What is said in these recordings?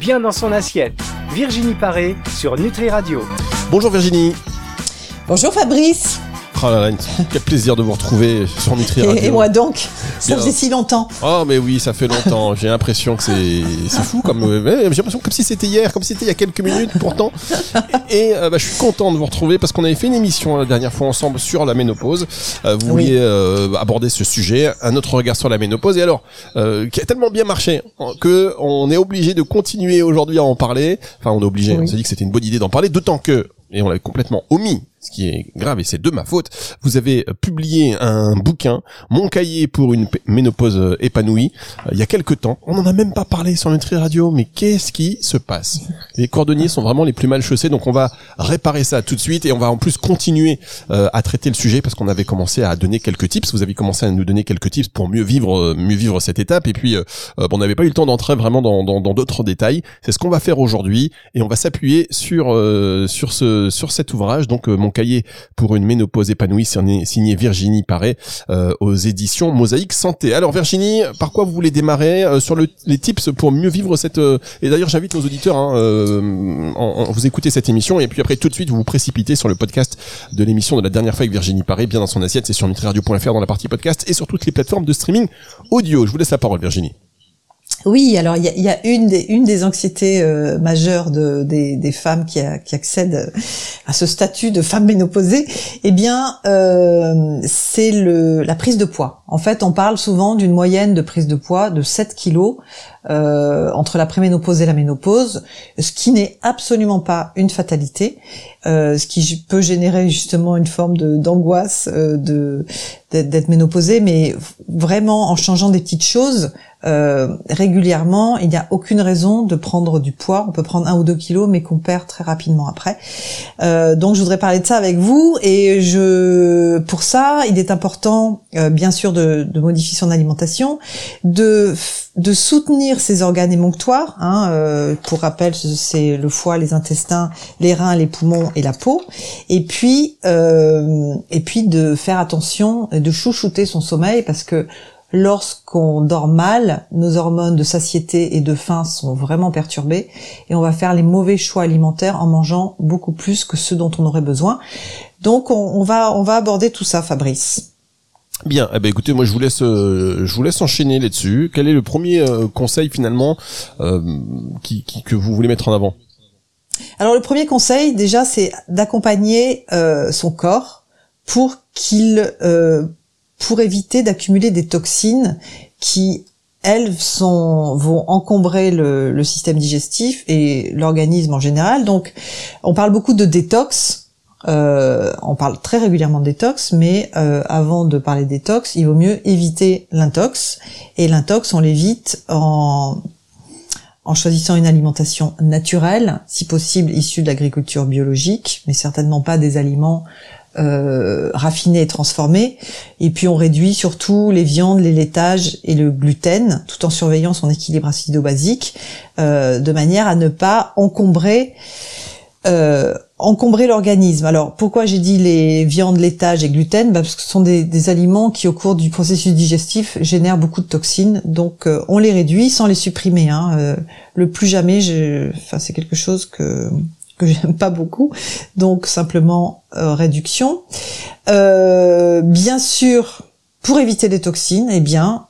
bien dans son assiette. Virginie Paré sur Nutri Radio. Bonjour Virginie. Bonjour Fabrice. Oh là là, quel plaisir de vous retrouver sur Nutri Radio. Et, moi donc Ça faisait si longtemps. Oh mais oui, ça fait longtemps. J'ai l'impression que c'est c'est fou comme j'ai l'impression comme si c'était hier, comme si c'était il y a quelques minutes pourtant. Et euh, bah, je suis content de vous retrouver parce qu'on avait fait une émission la dernière fois ensemble sur la ménopause. Euh, vous vouliez euh, aborder ce sujet, un autre regard sur la ménopause. Et alors, qui a tellement bien marché que on est obligé de continuer aujourd'hui à en parler. Enfin, on est obligé. On s'est dit que c'était une bonne idée d'en parler, d'autant que et on l'avait complètement omis ce qui est grave et c'est de ma faute, vous avez euh, publié un bouquin, Mon cahier pour une ménopause euh, épanouie, euh, il y a quelques temps. On n'en a même pas parlé sur Nutri Radio, mais qu'est-ce qui se passe? Les cordonniers sont vraiment les plus mal chaussés, donc on va réparer ça tout de suite et on va en plus continuer à traiter le sujet parce qu'on avait commencé à donner quelques tips. Vous avez commencé à nous donner quelques tips pour mieux vivre, mieux vivre cette étape et puis on n'avait pas eu le temps d'entrer vraiment dans d'autres détails. C'est ce qu'on va faire aujourd'hui et on va s'appuyer sur sur ce sur cet ouvrage donc mon cahier pour une ménopause épanouie signé Virginie Paré euh, aux éditions Mosaïque Santé. Alors Virginie, par quoi vous voulez démarrer euh, sur le, les tips pour mieux vivre cette euh, et d'ailleurs j'invite nos auditeurs hein, en, vous écoutez cette émission et puis après tout de suite vous vous précipitez sur le podcast de l'émission de la dernière fois avec Virginie Paré bien dans son assiette, c'est sur nutriradio.fr dans la partie podcast et sur toutes les plateformes de streaming audio. Je vous laisse la parole Virginie. Oui, alors il y a, une, des, anxiétés euh, majeures de, des, femmes qui, accèdent à ce statut de femme ménopausée, eh bien, euh, c'est la prise de poids. En fait, on parle souvent d'une moyenne de prise de poids de 7 kilos euh, entre la préménopause et la ménopause, ce qui n'est absolument pas une fatalité, ce qui peut générer justement une forme d'angoisse d'être ménopausée, mais vraiment en changeant des petites choses, euh, régulièrement, il n'y a aucune raison de prendre du poids. On peut prendre un ou deux kilos, mais qu'on perd très rapidement après. Euh, donc, je voudrais parler de ça avec vous. Et je, pour ça, il est important, euh, bien sûr, de, de, modifier son alimentation, de de soutenir ses organes émonctoires. Hein, euh, pour rappel, c'est le foie, les intestins, les reins, les poumons et la peau. Et puis, euh, et puis de faire attention, de chouchouter son sommeil parce que lorsqu'on dort mal, nos hormones de satiété et de faim sont vraiment perturbées et on va faire les mauvais choix alimentaires en mangeant beaucoup plus que ce dont on aurait besoin. Donc on, va on va aborder tout ça, Fabrice. Bien, eh ben écoutez, moi je vous laisse, euh, je vous laisse enchaîner là-dessus. Quel est le premier euh, conseil finalement euh, qui, que vous voulez mettre en avant? Alors le premier conseil, déjà, c'est d'accompagner son corps pour qu'il pour éviter d'accumuler des toxines qui elles sont, vont encombrer le, le système digestif et l'organisme en général. Donc, on parle beaucoup de détox. Euh, on parle très régulièrement de détox, mais euh, avant de parler de détox, il vaut mieux éviter l'intox. Et l'intox, on l'évite en, en choisissant une alimentation naturelle, si possible issue de l'agriculture biologique, mais certainement pas des aliments euh, raffinés et transformés. Et puis on réduit surtout les viandes, les laitages et le gluten, tout en surveillant son équilibre acido-basique, euh, de manière à ne pas encombrer euh, encombrer l'organisme. Alors pourquoi j'ai dit les viandes, laitages et gluten? Bah, Parce que ce sont des, aliments qui au cours du processus digestif génèrent beaucoup de toxines, donc euh, on les réduit sans les supprimer. Hein. Euh, le plus jamais, enfin c'est quelque chose que que j'aime pas beaucoup, donc simplement euh, réduction. Euh, bien sûr, pour éviter les toxines, eh bien,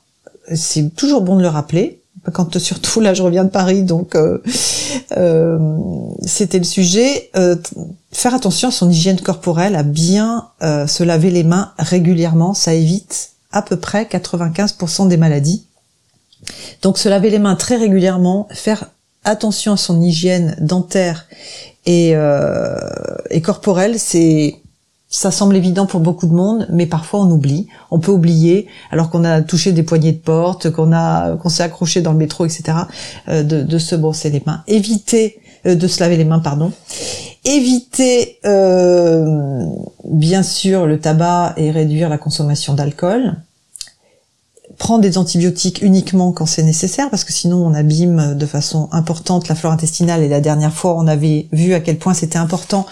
c'est toujours bon de le rappeler. Quand surtout là, je reviens de Paris, donc euh, c'était le sujet. faire attention à son hygiène corporelle, à bien se laver les mains régulièrement, ça évite à peu près 95% des maladies. Donc se laver les mains très régulièrement, faire attention à son hygiène dentaire et, euh, et corporelle, c'est ça semble évident pour beaucoup de monde, mais parfois on oublie. On peut oublier, alors qu'on a touché des poignées de porte, qu'on a, qu'on s'est accroché dans le métro, etc., euh, de, de, se brosser les mains. Éviter euh, de se laver les mains, pardon. Éviter, euh, bien sûr, le tabac et réduire la consommation d'alcool prendre des antibiotiques uniquement quand c'est nécessaire, parce que sinon on abîme de façon importante la flore intestinale. Et la dernière fois, on avait vu à quel point c'était important,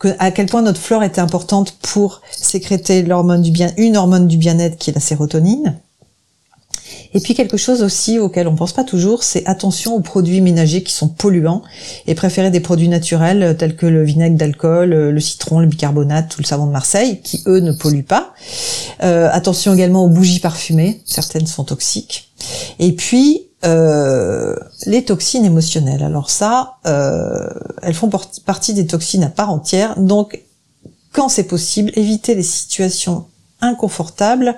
que, à quel point notre flore était importante pour sécréter l'hormone du bien, une hormone du bien-être qui est la sérotonine. Et puis quelque chose aussi auquel on pense pas toujours, c'est attention aux produits ménagers qui sont polluants et préférer des produits naturels euh, tels que le vinaigre d'alcool, euh, le citron, le bicarbonate ou le savon de Marseille qui eux ne polluent pas. Euh, attention également aux bougies parfumées, certaines sont toxiques. Et puis euh, les toxines émotionnelles. Alors ça, euh, elles font partie des toxines à part entière. Donc, quand c'est possible, éviter les situations inconfortables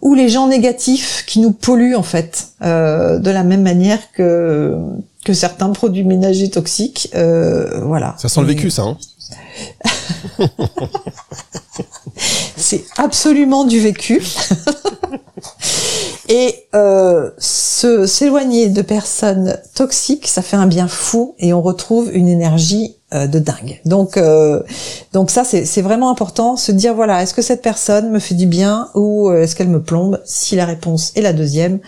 ou les gens négatifs qui nous polluent en fait, euh, de la même manière que que certains produits ménagers toxiques. Euh, voilà. Ça sent le vécu, ça. Hein c'est absolument du vécu. et euh, se s'éloigner de personnes toxiques, ça fait un bien fou et on retrouve une énergie euh, de dingue. Donc euh, donc ça c'est vraiment important, se dire voilà est-ce que cette personne me fait du bien ou est-ce qu'elle me plombe? Si la réponse est la deuxième,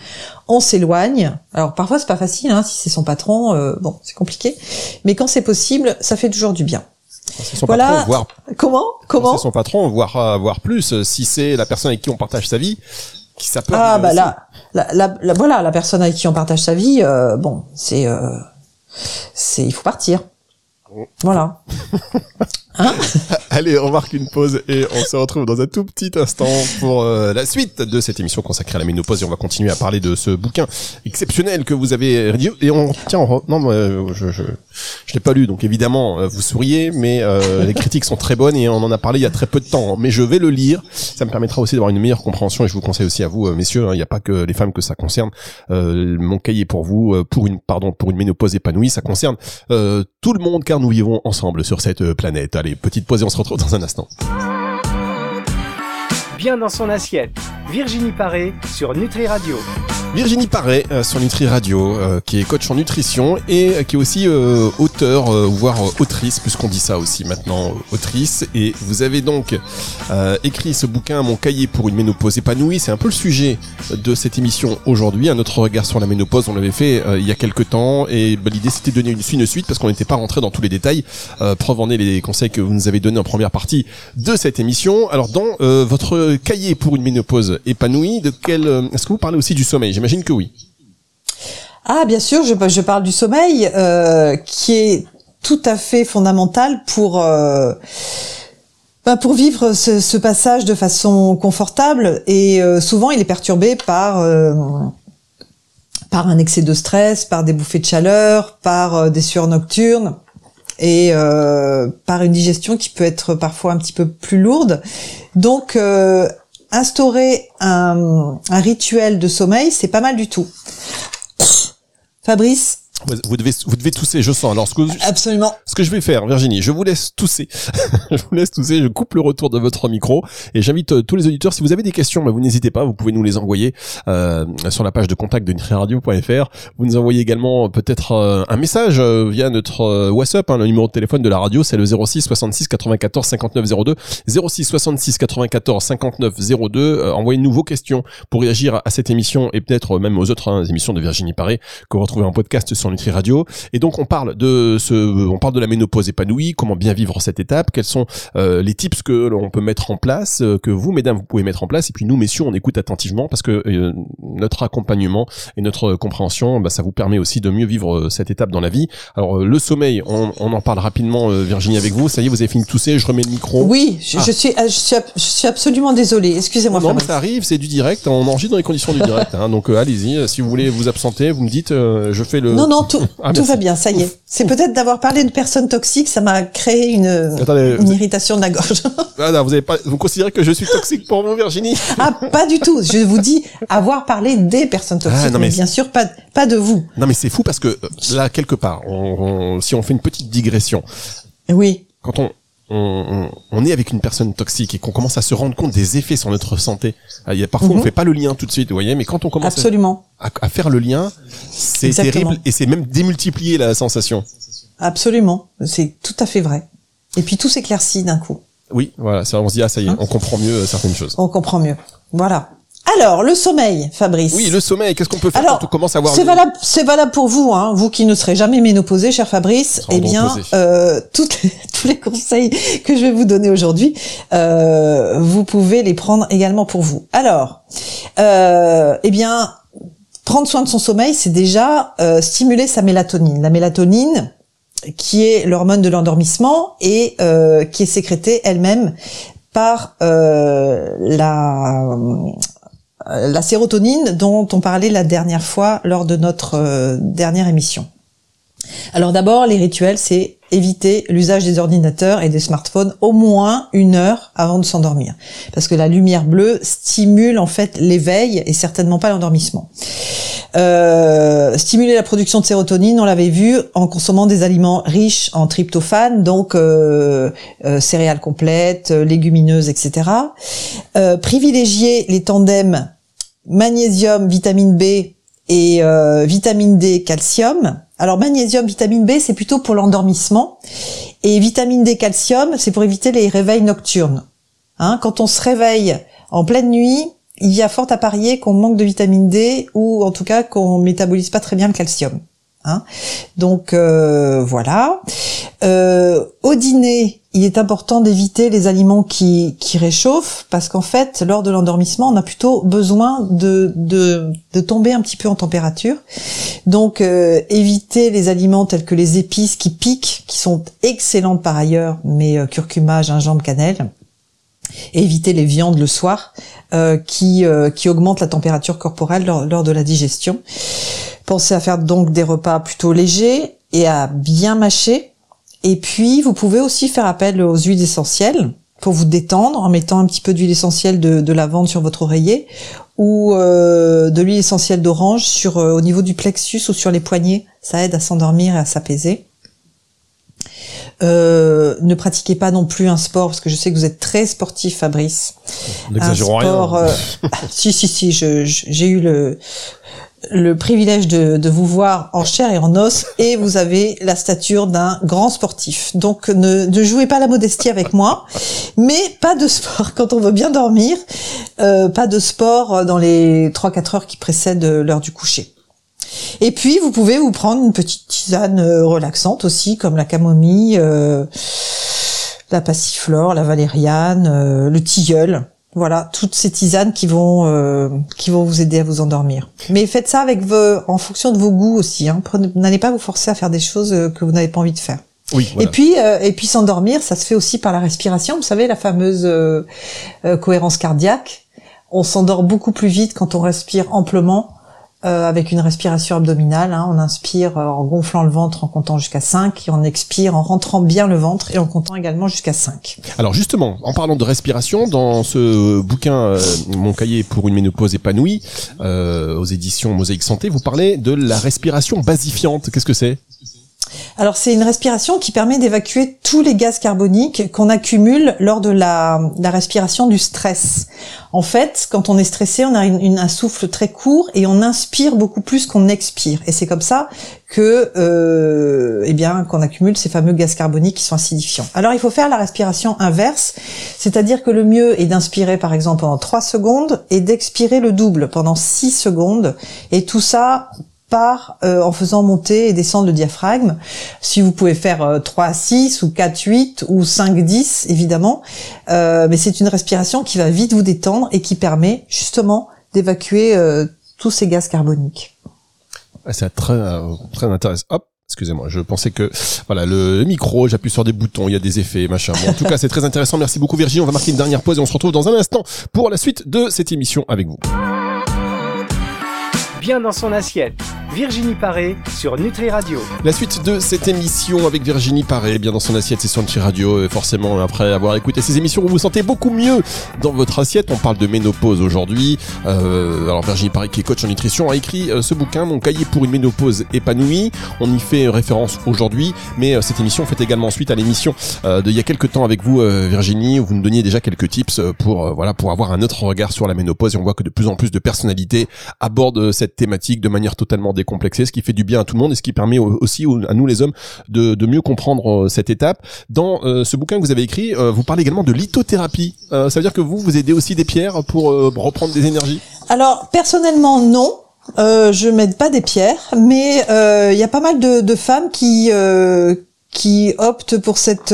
on s'éloigne. Alors parfois c'est pas facile, hein, si c'est son patron, bon c'est compliqué, mais quand c'est possible, ça fait toujours du bien. Son voilà. patron, voire comment? Comment? C'est son patron, voire voire plus. Si c'est la personne avec qui on partage sa vie, qui ça peut. Ah bah là, la, la, voilà, la personne avec qui on partage sa vie, euh, bon, c'est euh, c'est il faut partir. Voilà. Hein? Allez, on marque une pause et on se retrouve dans un tout petit instant pour euh, la suite de cette émission consacrée à la ménopause. Et on va continuer à parler de ce bouquin exceptionnel que vous avez rédigé et on tiens non je je je l'ai pas lu donc évidemment euh, vous souriez mais euh, les critiques sont très bonnes et on en a parlé il y a très peu de temps. Mais je vais le lire. Ça me permettra aussi d'avoir une meilleure compréhension et je vous conseille aussi à vous messieurs hein, il n'y a pas que les femmes que ça concerne. Mon cahier pour vous pour une pardon pour une ménopause épanouie ça concerne tout le monde car nous vivons ensemble sur cette planète. Allez, petite pause et on se dans un instant. Bien dans son assiette, Virginie Paré sur Nutri Radio. Virginie Paré euh, sur Nutri Radio, euh, qui est coach en nutrition et euh, qui est aussi auteur, voire autrice, puisqu'on dit ça aussi maintenant, autrice. Et vous avez donc écrit ce bouquin, Mon cahier pour une ménopause épanouie. C'est un peu le sujet de cette émission aujourd'hui. Un autre regard sur la ménopause, on l'avait fait il y a quelques temps. Et bah, l'idée c'était de donner une, une suite parce qu'on n'était pas rentré dans tous les détails. preuve en est les conseils que vous nous avez donnés en première partie de cette émission. Alors dans votre cahier pour une ménopause épanouie, de quel est-ce que vous parlez aussi du sommeil? J'imagine que oui. Ah, bien sûr, je, parle du sommeil, euh, qui est tout à fait fondamental pour euh, ben, vivre ce, passage de façon confortable. Et euh, souvent, il est perturbé par par un excès de stress, par des bouffées de chaleur, par des sueurs nocturnes et par une digestion qui peut être parfois un petit peu plus lourde. Donc instaurer un, rituel de sommeil, c'est pas mal du tout. Fabrice, vous devez, vous devez tousser, je sens. Alors, ce que, Absolument. Ce que je vais faire, Virginie, je vous laisse tousser. je vous laisse tousser, je coupe le retour de votre micro et j'invite euh, tous les auditeurs, si vous avez des questions, bah, vous n'hésitez pas, vous pouvez nous les envoyer euh, sur la page de contact de nutriradio.fr. Vous nous envoyez également euh, peut-être euh, un message via notre WhatsApp, hein, le numéro de téléphone de la radio, c'est le 06 66 94 59 02. 06 66 94 59 02. Envoyez-nous vos questions pour réagir à cette émission et peut-être même aux autres hein, émissions de Virginie Paré que vous retrouvez en podcast sur Nutri Radio. Et donc on parle de ce, on parle de la ménopause épanouie, comment bien vivre cette étape, quels sont euh, les tips que l'on peut mettre en place, euh, que vous mesdames vous pouvez mettre en place, et puis nous messieurs on écoute attentivement parce que euh, notre accompagnement et notre compréhension, bah, ça vous permet aussi de mieux vivre cette étape dans la vie. Alors le sommeil, on, on en parle rapidement Virginie avec vous. Ça y est, vous avez fini de tousser, je remets le micro. Oui, je, ah. suis, je suis, je suis absolument désolé. Excusez-moi. Non, mais ça arrive, c'est du direct. On enregistre dans les conditions du direct. Hein, donc allez-y, si vous voulez vous absenter, vous me dites, je fais le. Non, non, tout, ah, tout va bien, ça y est. C'est peut-être d'avoir parlé de personnes toxiques, ça m'a créé une, une irritation de la gorge. Ah non, vous avez pas, vous considérez que je suis toxique pour vous, Virginie? Ah, pas du tout. Je vous dis avoir parlé des personnes ah, toxiques, mais, bien sûr pas, pas de vous. Non, mais c'est fou parce que euh, là, quelque part, on, si on fait une petite digression. Oui. Quand on, on, on, est avec une personne toxique et qu'on commence à se rendre compte des effets sur notre santé. Ah, il y a, parfois, on mhm. fait pas le lien tout de suite, vous voyez, mais quand on commence Absolument. À, à, faire le lien, c'est terrible et c'est même démultiplier la sensation. Absolument, c'est tout à fait vrai. Et puis tout s'éclaircit d'un coup. Oui, voilà, ça, on se dit ah ça y est, hein on comprend mieux euh, certaines choses. On comprend mieux. Voilà. Alors, le sommeil, Fabrice. Oui, le sommeil, qu'est-ce qu'on peut faire Alors, quand on commence à avoir C'est valable, c'est valable pour vous, hein, vous qui ne serez jamais ménopausé, cher Fabrice. Eh bien, euh, toutes tous les conseils que je vais vous donner aujourd'hui, euh, vous pouvez les prendre également pour vous. Alors, euh, eh bien, prendre soin de son sommeil, c'est déjà euh, stimuler sa mélatonine. La mélatonine, qui est l'hormone de l'endormissement et euh, qui est sécrétée elle-même par euh, la la sérotonine dont on parlait la dernière fois lors de notre euh, dernière émission. Alors d'abord, les rituels, c'est éviter l'usage des ordinateurs et des smartphones au moins une heure avant de s'endormir. Parce que la lumière bleue stimule en fait l'éveil et certainement pas l'endormissement. Euh, stimuler la production de sérotonine, on l'avait vu, en consommant des aliments riches en tryptophane, donc euh, euh, céréales complètes, euh, légumineuses, etc. Euh, privilégier les tandems magnésium, vitamine B et euh, vitamine D, calcium. Alors magnésium, vitamine B, c'est plutôt pour l'endormissement. Et vitamine D, calcium, c'est pour éviter les réveils nocturnes. Hein, quand on se réveille en pleine nuit, il y a fort à parier qu'on manque de vitamine D ou en tout cas qu'on métabolise pas très bien le calcium. Hein. Donc euh, voilà. Euh, au dîner, il est important d'éviter les aliments qui, réchauffent parce qu'en fait, lors de l'endormissement, on a plutôt besoin de tomber un petit peu en température. Donc euh, éviter les aliments tels que les épices qui piquent, qui sont excellentes par ailleurs, mais euh, curcuma, gingembre, cannelle. Éviter les viandes le soir euh, qui, euh, qui augmentent la température corporelle lors, lors de la digestion. Pensez à faire donc des repas plutôt légers et à bien mâcher. Et puis, vous pouvez aussi faire appel aux huiles essentielles pour vous détendre en mettant un petit peu d'huile essentielle de, de lavande sur votre oreiller ou euh, de l'huile essentielle d'orange sur euh, au niveau du plexus ou sur les poignets. Ça aide à s'endormir et à s'apaiser. Euh, ne pratiquez pas non plus un sport parce que je sais que vous êtes très sportif, Fabrice. N'exagérons Un sport, rien. euh, si si si, je- je- j'ai eu le le privilège de, de vous voir en chair et en os et vous avez la stature d'un grand sportif. Donc ne, ne jouez pas la modestie avec moi, mais pas de sport quand on veut bien dormir, euh, pas de sport dans les 3-4 heures qui précèdent l'heure du coucher. Et puis vous pouvez vous prendre une petite tisane euh, relaxante aussi, comme la camomille, euh, la passiflore, la valériane, euh, le tilleul. Voilà, toutes ces tisanes qui vont euh, qui vont vous aider à vous endormir. Mais faites ça avec vos, en fonction de vos goûts aussi. Hein. N'allez pas vous forcer à faire des choses euh, que vous n'avez pas envie de faire. Oui, voilà. Et puis euh, et puis s'endormir, ça se fait aussi par la respiration. Vous savez la fameuse euh, euh, cohérence cardiaque. On s'endort beaucoup plus vite quand on respire amplement. Euh, avec une respiration abdominale, hein. on inspire euh, en gonflant le ventre en comptant jusqu'à 5 et on expire en rentrant bien le ventre et en comptant également jusqu'à 5. Alors justement, en parlant de respiration, dans ce bouquin euh, Mon cahier pour une ménopause épanouie, euh, aux éditions Mosaïque Santé, vous parlez de la respiration basifiante. Qu'est-ce que c'est? Alors c'est une respiration qui permet d'évacuer tous les gaz carboniques qu'on accumule lors de la, respiration du stress. En fait, quand on est stressé, on a un souffle très court et on inspire beaucoup plus qu'on expire. Et c'est comme ça que, euh, eh bien, qu'on accumule ces fameux gaz carboniques qui sont acidifiants. Alors il faut faire la respiration inverse, c'est-à-dire que le mieux est d'inspirer par exemple pendant 3 secondes et d'expirer le double pendant 6 secondes. Et tout ça part euh, en faisant monter et descendre le diaphragme. Si vous pouvez faire euh, 3 à 6 ou 4 8 ou 5 10 évidemment, Euh, mais c'est une respiration qui va vite vous détendre et qui permet justement d'évacuer euh, tous ces gaz carboniques. Ah, C'est très euh, très intéressant. Hop. Excusez-moi, je pensais que voilà le micro, j'appuie sur des boutons, il y a des effets, machin. Bon, en tout cas, c'est très intéressant. Merci beaucoup Virginie. On va marquer une dernière pause et on se retrouve dans un instant pour la suite de cette émission avec vous. Bien dans son assiette. Virginie Paré sur Nutri Radio. La suite de cette émission avec Virginie Paré, bien dans son assiette, c'est sur Nutri Radio. Et forcément, après avoir écouté ces émissions, vous vous sentez beaucoup mieux dans votre assiette. On parle de ménopause aujourd'hui. Euh, alors Virginie Paré, qui est coach en nutrition, a écrit euh, ce bouquin, Mon cahier pour une ménopause épanouie. On y fait référence aujourd'hui, mais euh, cette émission fait également suite à l'émission euh, d'il y a quelques temps avec vous, euh, Virginie, où vous nous donniez déjà quelques tips euh, pour euh, voilà pour avoir un autre regard sur la ménopause. Et on voit que de plus en plus de personnalités abordent euh, cette thématique de manière totalement décomplexé, ce qui fait du bien à tout le monde et ce qui permet aussi à nous les hommes de, mieux comprendre cette étape. Dans ce bouquin que vous avez écrit, vous parlez également de lithothérapie. ça veut dire que vous, vous aidez aussi des pierres pour reprendre des énergies? Alors, personnellement, non. Euh, je m'aide pas des pierres, mais il euh, y a pas mal de, de femmes qui euh, qui optent pour cette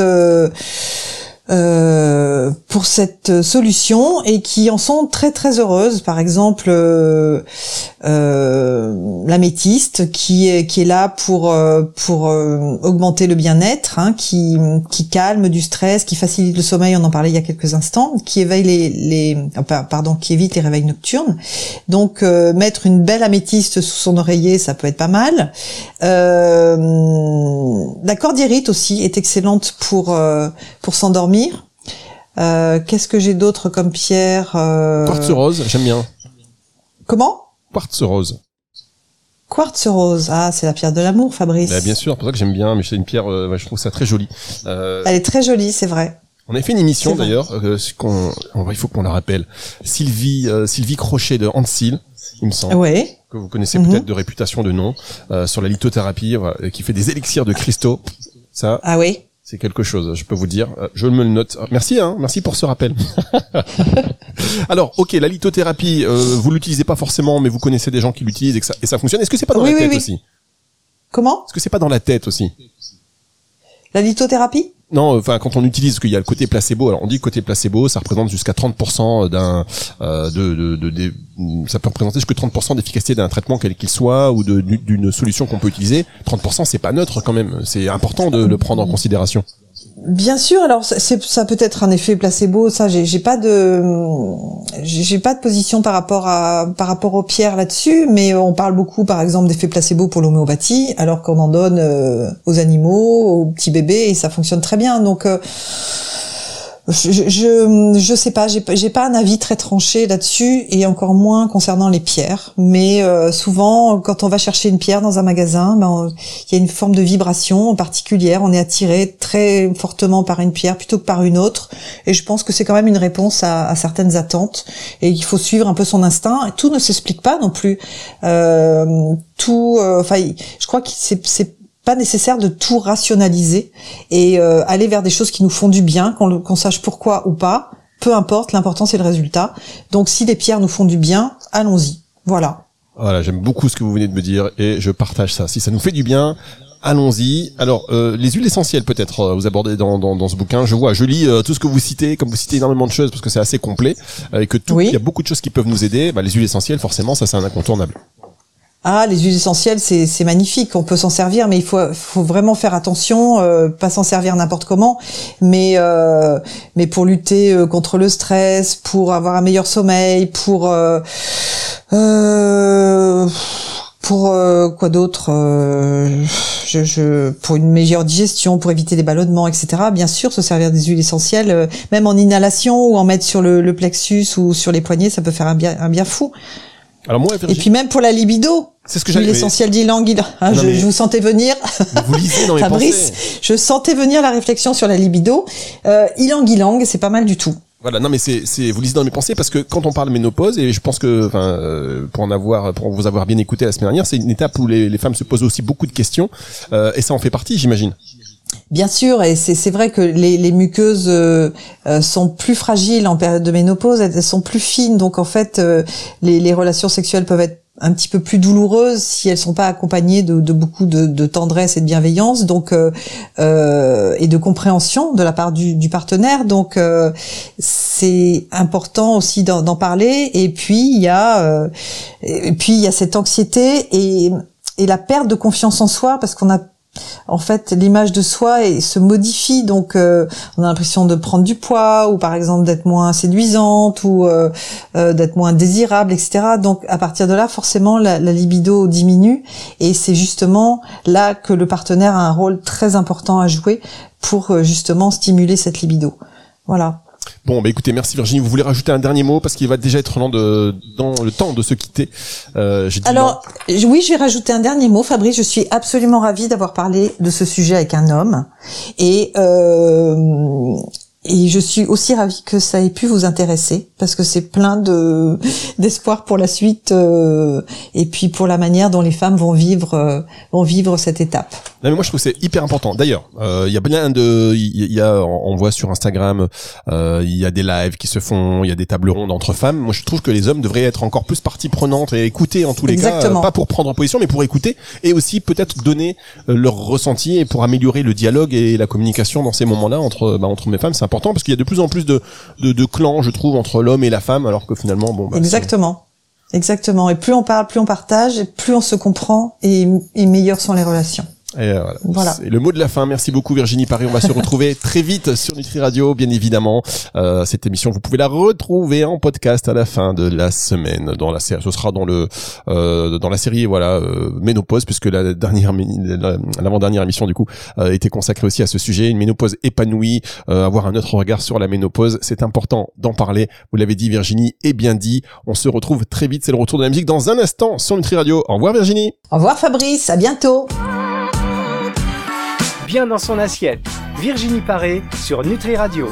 euh, pour cette solution et qui en sont très très heureuses. Par exemple, euh, euh, l'améthyste qui est qui est là pour euh, pour augmenter le bien-être, hein, qui qui calme du stress, qui facilite le sommeil. On en parlait il y a quelques instants, qui éveille les les pardon, qui évite les réveils nocturnes. Donc mettre une belle améthyste sous son oreiller, ça peut être pas mal. la cordiérite aussi est excellente pour pour s'endormir euh, qu'est-ce que j'ai d'autre comme pierre euh... Quartz rose, j'aime bien. Comment? Quartz rose. Quartz rose, ah c'est la pierre de l'amour, Fabrice. Bah, bien sûr, pour ça que j'aime bien, mais c'est une pierre, euh, je trouve ça très joli. Euh... Elle est très jolie, c'est vrai. On a fait une émission d'ailleurs, euh, qu'on, il faut qu'on la rappelle. Sylvie, Sylvie Crochet de Hansil, il me semble. Que vous connaissez peut-être de réputation de nom, sur la lithothérapie, qui fait des élixirs de cristaux. Ça. Ah oui. C'est quelque chose, je peux vous dire. Euh, je me le note. Merci, hein, merci pour ce rappel. Alors, ok, la lithothérapie, euh, vous l'utilisez pas forcément, mais vous connaissez des gens qui l'utilisent et, ça, et ça fonctionne. Est-ce que c'est pas dans la tête aussi? Comment? Est-ce que c'est pas dans la tête aussi? La lithothérapie? Non, enfin quand on utilise, qu'il y a le côté placebo. Alors on dit côté placebo, ça représente jusqu'à 30% d'un euh, de, de, de, ça peut représenter jusqu'à 30% d'efficacité d'un traitement quel qu'il soit ou d'une solution qu'on peut utiliser. 30% c'est pas neutre quand même. C'est important de le prendre en considération. Bien sûr, alors ça peut être un effet placebo. Ça, j'ai pas de j'ai pas de position par rapport à par rapport aux pierres là-dessus, mais on parle beaucoup, par exemple, d'effet placebo pour l'homéopathie, alors qu'on en donne euh, aux animaux, aux petits bébés, et ça fonctionne très bien. Donc euh, je, je, sais pas, j'ai j'ai pas un avis très tranché là-dessus et encore moins concernant les pierres. Mais euh, souvent, quand on va chercher une pierre dans un magasin, ben il y a une forme de vibration particulière. On est attiré très fortement par une pierre plutôt que par une autre. Et je pense que c'est quand même une réponse à, à, certaines attentes. Et il faut suivre un peu son instinct. Tout ne s'explique pas non plus. Euh, tout, euh, enfin, je crois que c'est pas nécessaire de tout rationaliser et euh, aller vers des choses qui nous font du bien, qu'on sache pourquoi ou pas. Peu importe, l'important c'est le résultat. Donc si les pierres nous font du bien, allons-y. Voilà. Voilà, j'aime beaucoup ce que vous venez de me dire et je partage ça. Si ça nous fait du bien, allons-y. Alors, euh, les huiles essentielles peut-être, euh, vous abordez dans, dans, dans, ce bouquin. Je vois, je lis tout ce que vous citez, comme vous citez énormément de choses parce que c'est assez complet et que tout, il y a beaucoup de choses qui peuvent nous aider. Bah, les huiles essentielles, forcément, ça c'est un incontournable. Ah, les huiles essentielles, c'est magnifique. On peut s'en servir, mais il faut, vraiment faire attention, euh, pas s'en servir n'importe comment. Mais, euh, mais pour lutter euh, contre le stress, pour avoir un meilleur sommeil, pour euh, euh pour quoi d'autre je, pour une meilleure digestion, pour éviter les ballonnements, etc. Bien sûr, se servir des huiles essentielles, même en inhalation ou en mettre sur le, le, plexus ou sur les poignets, ça peut faire un bien fou. Alors moi, et puis même pour la libido. C'est ce que j'ai L'essentiel d'Ilang, hein, je, je, vous sentais venir. Vous lisez dans mes Fabrice, je sentais venir la réflexion sur la libido. Euh, ilang c'est pas mal du tout. Voilà, non mais c'est c'est vous lisez dans mes pensées parce que quand on parle ménopause et je pense que enfin euh, pour en avoir pour vous avoir bien écouté la semaine dernière, c'est une étape où les, les, femmes se posent aussi beaucoup de questions euh, et ça en fait partie, j'imagine. Bien sûr, et c'est vrai que les, les muqueuses euh, euh, sont plus fragiles en période de ménopause, elles, sont plus fines, donc en fait, euh, les, les, relations sexuelles peuvent être un petit peu plus douloureuses si elles sont pas accompagnées de, de beaucoup de, de, tendresse et de bienveillance, donc et de compréhension de la part du, du partenaire. Donc c'est important aussi d'en parler. Et puis il y a et puis il y a cette anxiété et et la perte de confiance en soi parce qu'on a en fait l'image de soi se modifie. Donc euh, on a l'impression de prendre du poids ou par exemple d'être moins séduisante ou euh, euh, d'être moins désirable etc donc à partir de là forcément la, la libido diminue. Et c'est justement là que le partenaire a un rôle très important à jouer pour justement stimuler cette libido. Voilà Bon, bah écoutez, merci Virginie. Vous voulez rajouter un dernier mot parce qu'il va déjà être de, dans le temps de se quitter. Euh, Alors, oui, je vais rajouter un dernier mot, Fabrice. Je suis absolument ravie d'avoir parlé de ce sujet avec un homme. Et euh, et je suis aussi ravie que ça ait pu vous intéresser parce que c'est plein de d'espoir pour la suite euh, et puis pour la manière dont les femmes vont vivre euh, vont vivre cette étape. Non mais moi je trouve que c'est hyper important. D'ailleurs, euh, il y a plein de, il y a, on voit sur Instagram, euh, il y a des lives qui se font, il y a des tables rondes entre femmes. Moi je trouve que les hommes devraient être encore plus partie prenante et écouter en tous les Exactement. cas, pas pour prendre position, mais pour écouter et aussi peut-être donner leur ressenti et pour améliorer le dialogue et la communication dans ces moments-là entre bah, entre mes femmes. C'est important parce qu'il y a de plus en plus de, de, clans, je trouve, entre l'homme et la femme, alors que finalement, bon. Bah, Exactement. Exactement. Et plus on parle, plus on partage, et plus on se comprend, et, et meilleures sont les relations. Et voilà. voilà. C'est le mot de la fin. Merci beaucoup Virginie Paris. On va se retrouver très vite sur Nutri Radio, bien évidemment. Euh, cette émission, vous pouvez la retrouver en podcast à la fin de la semaine. Dans la série, ce sera dans le euh, dans la série voilà euh, ménopause, puisque la dernière l'avant-dernière émission du coup euh, était consacrée aussi à ce sujet, une ménopause épanouie, euh, avoir un autre regard sur la ménopause. C'est important d'en parler. Vous l'avez dit Virginie, et bien dit. On se retrouve très vite. C'est le retour de la musique dans un instant sur Nutri Radio. Au revoir Virginie. Au revoir Fabrice. À bientôt bien dans son assiette. Virginie Paré sur Nutri Radio.